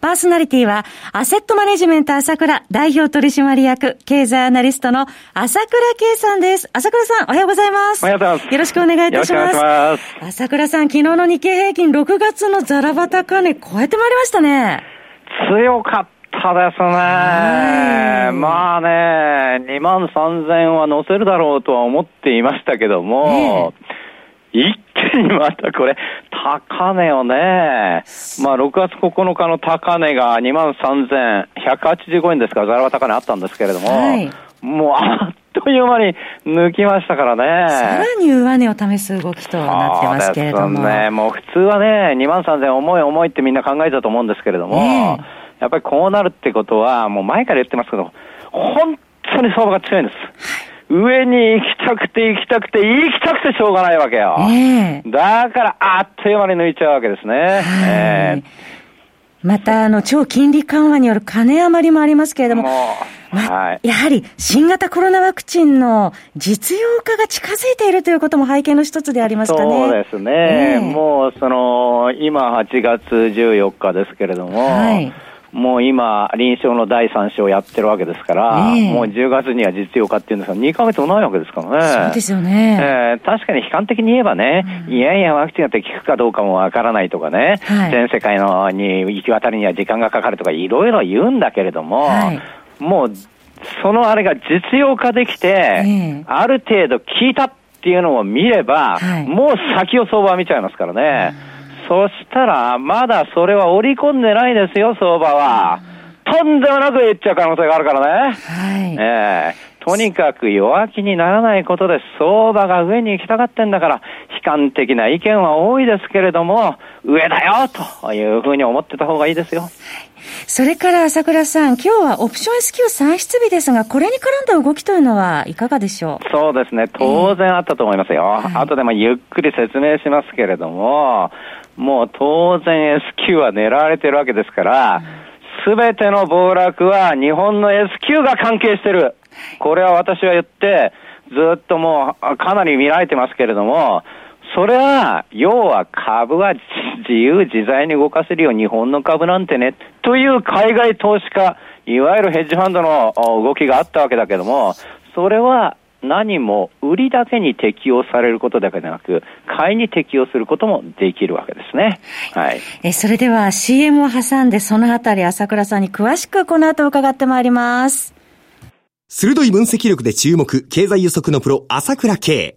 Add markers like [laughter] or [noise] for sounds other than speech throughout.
パーソナリティは、アセットマネジメント朝倉代表取締役、経済アナリストの朝倉圭さんです。朝倉さん、おはようございます。おはようございます。よろしくお願いいたします。ます朝倉さん、昨日の日経平均6月のザラバ高値超えてまいりましたね。強かったですね。まあね、2万3000は乗せるだろうとは思っていましたけども、一気にまたこれ、高値をね、まあ6月9日の高値が2万3185円ですから、ざらば高値あったんですけれども、はい、もうあっという間に抜きましたからね。さらに上値を試す動きとなってますけれども。ね。もう普通はね、2万3000重い重いってみんな考えたと思うんですけれども、えー、やっぱりこうなるってことは、もう前から言ってますけど、本当に相場が強いんです。はい上に行きたくて行きたくて行きたくてしょうがないわけよ。えー、だから、あっという間に抜いちゃうわけですね。また、あの、超金利緩和による金余りもありますけれども、まはい、やはり新型コロナワクチンの実用化が近づいているということも背景の一つでありますかね。そうですね。えー、もう、その、今8月14日ですけれども、はいもう今、臨床の第3章やってるわけですから、え。ー、もう10月には実用化っていうんですが、2ヶ月もないわけですからね。そうですよね。えー、確かに悲観的に言えばね、うん、いやいや、ワクチンが効くかどうかもわからないとかね、はい、全世界のに行き渡りには時間がかかるとか、いろいろ言うんだけれども、はい、もう、そのあれが実用化できて、えー、ある程度効いたっていうのを見れば、はい、もう先を相場見ちゃいますからね。うんそしたら、まだそれは織り込んでないですよ、相場は。とんでもなくいっちゃう可能性があるからね。はい。ええーとにかく弱気にならないことで相場が上に行きたがってんだから、悲観的な意見は多いですけれども、上だよというふうに思ってた方がいいですよ。それから朝倉さん、今日はオプション S q 算出日ですが、これに絡んだ動きというのはいかがでしょう？そうですね、当然あったと思いますよ。えー、後でもゆっくり説明しますけれども、もう当然 S q は狙われてるわけですから、すべての暴落は日本の S q が関係してる。これは私は言って、ずっともうかなり見られてますけれども、それは、要は株は自由自在に動かせるよ、日本の株なんてね、という海外投資家、いわゆるヘッジファンドの動きがあったわけだけども、それは何も売りだけに適用されることだけでなく、買いに適用することもできるわけですね。はい。え、それでは CM を挟んでそのあたり朝倉さんに詳しくこの後伺ってまいります。鋭い分析力で注目、経済予測のプロ、朝倉慶。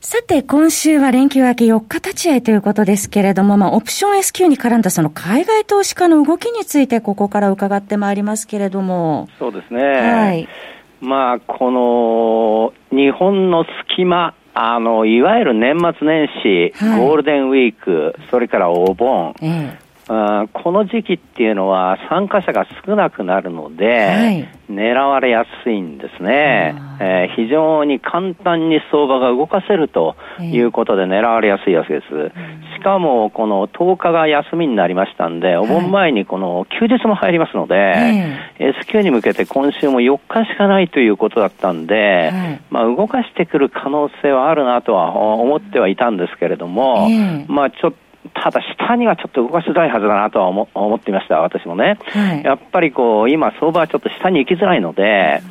さて、今週は連休明け4日立ち会いということですけれども、まあ、オプション S q に絡んだその海外投資家の動きについて、ここから伺ってまいりますけれども。そうですね。はい。まあ、この、日本の隙間、あの、いわゆる年末年始、はい、ゴールデンウィーク、それからお盆、ええこの時期っていうのは参加者が少なくなるので、はい、狙われやすいんですね、えー、非常に簡単に相場が動かせるということで狙われやすいわけです。しかも、この10日が休みになりましたんで、お盆前にこの休日も入りますので、はい、S q に向けて今週も4日しかないということだったんで、はい、まあ動かしてくる可能性はあるなとは思ってはいたんですけれども、まあちょっとただ下にはちょっと動かしづらいはずだなとは思思っていました、私もね。はい、やっぱりこう、今相場はちょっと下に行きづらいので、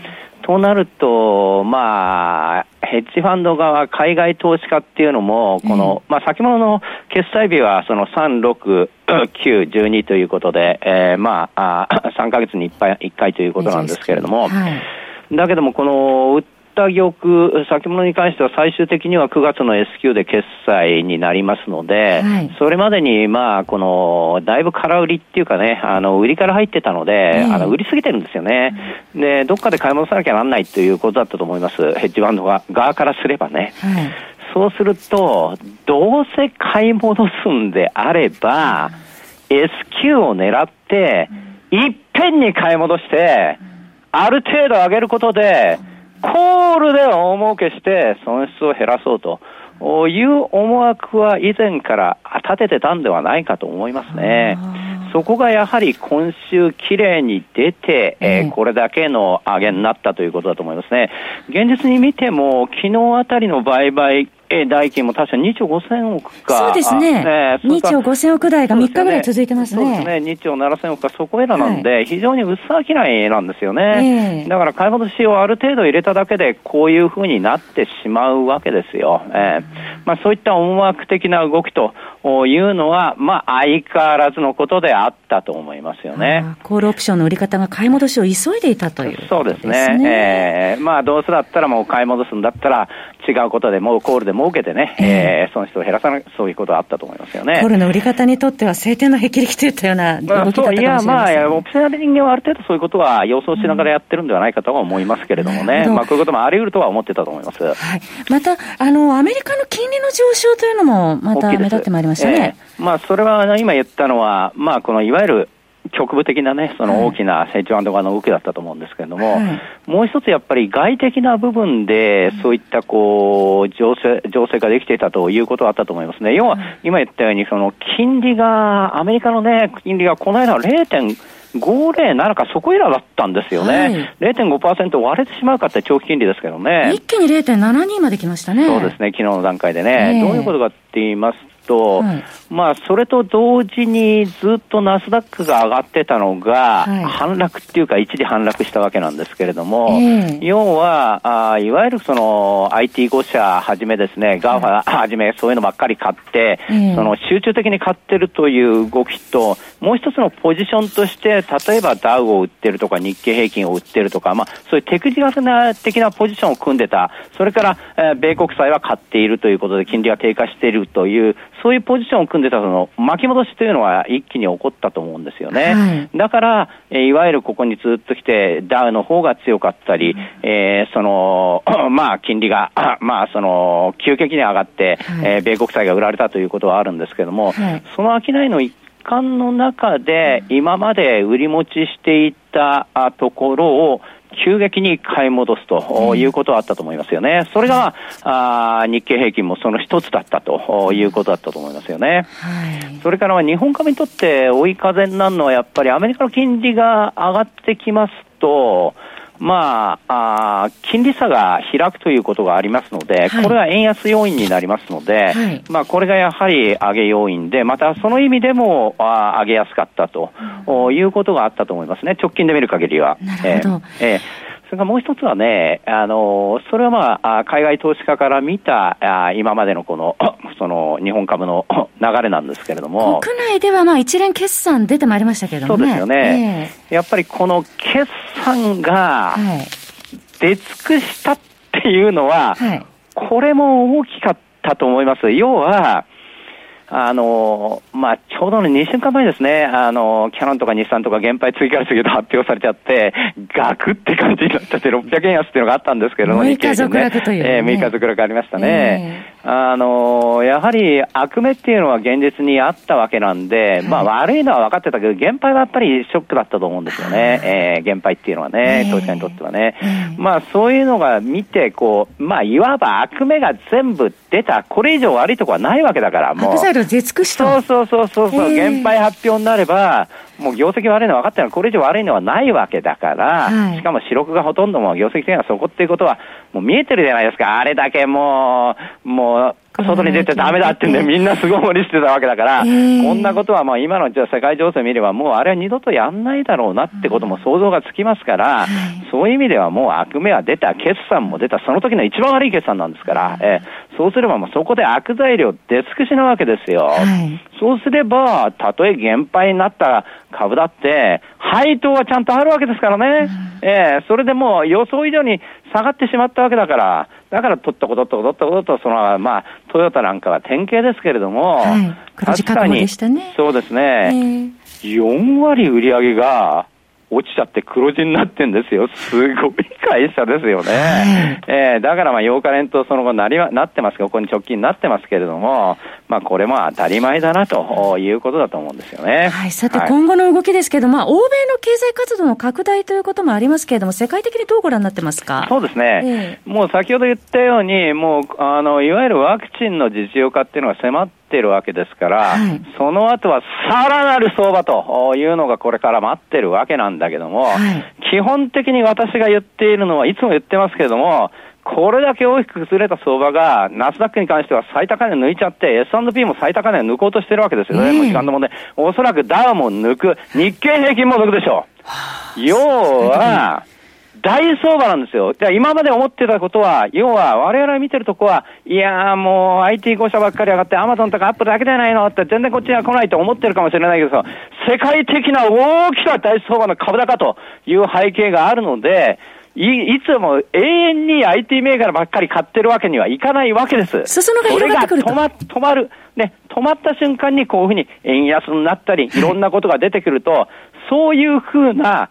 となると、まあ、ヘッジファンド側、海外投資家っていうのも、この、まあ、先物の決済日はその3、6、9、12ということで、えー、まあ、あ3ヶ月に 1, 1回ということなんですけれども、はい、だけども、この、った玉、先物に関しては最終的には9月の S q で決済になりますので、はい、それまでに、まあ、この、だいぶ空売りっていうかね、あの、売りから入ってたので、あの、売りすぎてるんですよね。で、どっかで買い戻さなきゃなんないということだったと思います。ヘッジファンド側からすればね。はい、そうすると、どうせ買い戻すんであれば、S q を狙って、いっぺんに買い戻して、ある程度上げることで、コールで大儲けして損失を減らそうと。いう思惑は以前から立ててたんではないかと思いますね。そこがやはり今週きれいに出て、えー、これだけの上げになったということだと思いますね。現実に見ても、昨日あたりの売買え代金も確か2兆5000億か。そうですね。ね2兆5000億台が3日ぐらい続いてますね。そうですね。2兆7000億か、そこへらなんで、はい、非常に薄商いなんですよね。えー、だから買い戻しをある程度入れただけで、こういうふうになってしまうわけですよ。えー、まあそういった思惑的な動きというのは、まあ相変わらずのことであったと思いますよね。コールオプションの売り方が買い戻しを急いでいたという、ね、そうですね。えー、まあどうせだったらもう買い戻すんだったら、違うことでもうコールで儲けてね、えー、損失を減らさない、そういうことはあったと思いますよね。コールの売り方にとっては、晴天の霹靂といったような動きだったかもしれません、いや、まあ、オプショナル人間はある程度そういうことは予想しながらやってるんではないかとは思いますけれどもね、うん、まあ、こういうこともあり得るとは思ってたと思います。はい、また、あの、アメリカの金利の上昇というのも、また目立ってまいりましたね。えー、まあ、それは今言ったのは、まあ、このいわゆる局部的なね、その大きな成長側の動きだったと思うんですけれども、はい、もう一つやっぱり外的な部分で、そういったこう、情勢、情勢ができていたということはあったと思いますね。要は、今言ったように、その金利が、アメリカのね、金利がこの間0.507かそこいらだったんですよね。はい、0.5%割れてしまうかって長期金利ですけどね。一気に0.72まで来ましたね。そうですね、昨日の段階でね。えー、どういうことかって言いますと、はい、まあ、それと同時にずっとナスダックが上がってたのが、はい、反落っていうか、一時反落したわけなんですけれども、えー、要はあ、いわゆるその IT5 社はじめですね、 GAFA [laughs] はじめ、そういうのばっかり買って、えー、その集中的に買ってるという動きと、もう一つのポジションとして、例えばダウを売ってるとか、日経平均を売ってるとか、まあ、そういうテクニカルな的なポジションを組んでた、それから、えー、米国債は買っているということで、金利が低下しているという、そういうポジションを組んでたその巻き戻しというのは一気に起こったと思うんですよね。はい、だから、えいわゆるここにずっと来て、ダウの方が強かったり、うん、えー、その、[clears throat] まあ、金利が、[clears throat] まあ、その、急激に上がって、はい、えー、米国債が売られたということはあるんですけれども、はい、その商いの一環の中で、今まで売り持ちしていたところを、急激に買い戻すということはあったと思いますよね。それが、あ日経平均もその一つだったということだったと思いますよね。はい、それからは日本株にとって追い風になるのはやっぱりアメリカの金利が上がってきますと、まあ、あ金利差が開くということがありますので、はい、これは円安要因になりますので、はい、まあ、これがやはり上げ要因で、またその意味でもあ上げやすかったと、うん、いうことがあったと思いますね、直近で見る限りは。なるほど。えーえーそれからもう一つはね、あの、それはまあ、海外投資家から見た、あ今までのこの、[coughs] その、日本株の [coughs] 流れなんですけれども。国内ではまあ、一連決算出てまいりましたけどもね。そうですよね。えー、やっぱりこの決算が、出尽くしたっていうのは、はい、これも大きかったと思います。要は、あの、まあ、ちょうどね、2週間前ですね、あの、キャノンとか日産とか減配追加すると発表されちゃって、ガクって感じになっちゃって、600円安っていうのがあったんですけども、6日続落という、ね。えー、6日続落ありましたね。えー、あの、やはり悪目っていうのは現実にあったわけなんで、はい、まあ、悪いのは分かってたけど、減配はやっぱりショックだったと思うんですよね。えー、減配っていうのはね、投資家にとってはね。まあ、そういうのが見て、こう、まあ、いわば悪目が全部出た、これ以上悪いところはないわけだから、もう。そうそうそうそう、減配発表になれば、もう業績悪いのは分かってるのこれ以上悪いのはないわけだから、はい、しかも四六がほとんども業績的にはそこっていうことは、もう見えてるじゃないですか。あれだけもう、もう、外に出てダメだってんで、みんなすごい無理してたわけだから、こんなことはまあ今のじゃ世界情勢見れば、もうあれは二度とやんないだろうなってことも想像がつきますから、そういう意味ではもう悪名は出た、決算も出た、その時の一番悪い決算なんですから、えー、そうすればもうそこで悪材料出尽くしなわけですよ。そうすれば、たとえ減配になった株だって、配当はちゃんとあるわけですからね。えー、それでもう予想以上に下がってしまったわけだから、だから取ったことと取ったことと、その、まあ、トヨタなんかは典型ですけれども、はい、確かに、そうですね、4割売り上げが、落ちちゃって黒字になってんですよ。すごい会社ですよね。はい、えー、だからまあ8日連とその後なりなってますけど、ここに直近になってますけれども、まあこれも当たり前だなということだと思うんですよね。はい、さて今後の動きですけど、まあ欧米の経済活動の拡大ということもありますけれども、世界的にどうご覧になってますか？そうですね。えー、もう先ほど言ったように、もう、あの、いわゆるワクチンの実用化っていうのが迫ってってるわけですから、はい、その後はさらなる相場というのがこれから待ってるわけなんだけども、はい、基本的に私が言っているのはいつも言ってますけれども、これだけ大きく崩れた相場が、ナスダックに関しては最高値抜いちゃって、S&P も最高値抜こうとしてるわけですよね、えー、時間の問題。おそらくダウも抜く、日経平均も抜くでしょう。要は、大相場なんですよ。じゃあ今まで思ってたことは、要は我々が見てるとこは、いやーもう IT5 社ばっかり上がって、アマゾンとかアップルだけじゃないのって全然こっちには来ないと思ってるかもしれないけど、世界的な大きな大相場の株高という背景があるので、いいつも永遠に IT 銘柄ばっかり買ってるわけにはいかないわけです。裾野が広がってくると。それが止ま、止まる。ね、止まった瞬間にこういうふうに円安になったり、いろんなことが出てくると、そういうふうな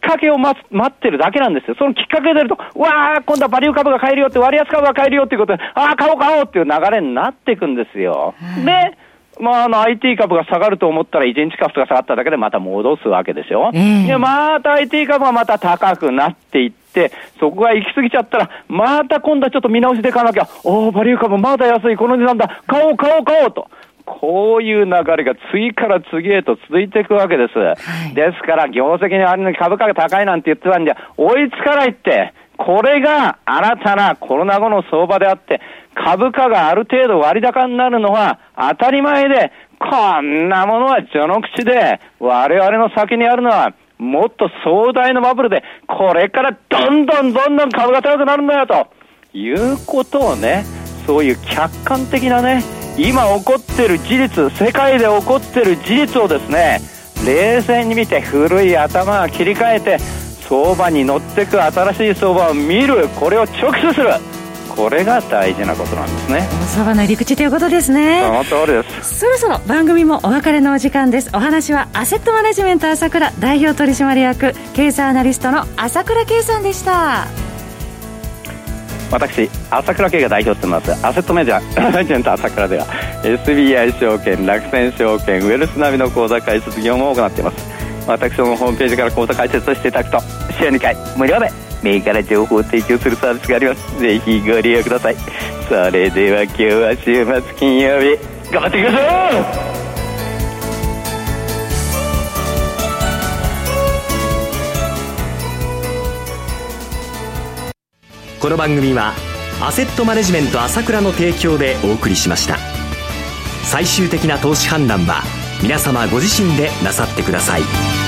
かけを待待ってるだけなんですよ。そのきっかけが出ると、わー、今度はバリュー株が買えるよって、割安株が買えるよっていうことで、あー、買おう買おうっていう流れになっていくんですよ。で、まあ、あの、IT 株が下がると思ったら、1日株が下がっただけでまた戻すわけですよ。で、また IT 株がまた高くなっていって、そこが行き過ぎちゃったら、また今度はちょっと見直しで買わなきゃ、おー、バリュー株まだ安い、この値段だ、買おう買おう買おう。と。こういう流れが次から次へと続いていくわけです。はい、ですから、業績にあるのに株価が高いなんて言ってたんじゃ、追いつかないって、これが新たなコロナ後の相場であって、株価がある程度割高になるのは当たり前で、こんなものは序の口で、我々の先にあるのは、もっと壮大なバブルで、これからどんどんどんどん株が高くなるんだよ、と。いうことをね、そういう客観的なね、今起こってる事実世界で起こってる事実をですね冷静に見て古い頭を切り替えて相場に乗ってく新しい相場を見る。これを直視する。これが大事なことなんですね。相場の入り口ということですね。その通りです。そろそろ番組もお別れのお時間です。お話はアセットマネジメント朝倉代表取締役経済アナリストの朝倉圭さんでした。私朝倉慶が代表してます。アセットメジャージェント朝倉では SBI 証券楽天証券ウェルスナビの口座開設業務を行っています。私のホームページから口座開設をしていただくと週2回無料で銘柄情報を提供するサービスがあります。ぜひご利用ください。それでは今日は週末金曜日。頑張っていきましょうこの番組はアセットマネジメント朝倉の提供でお送りしました。最終的な投資判断は皆様ご自身でなさってください。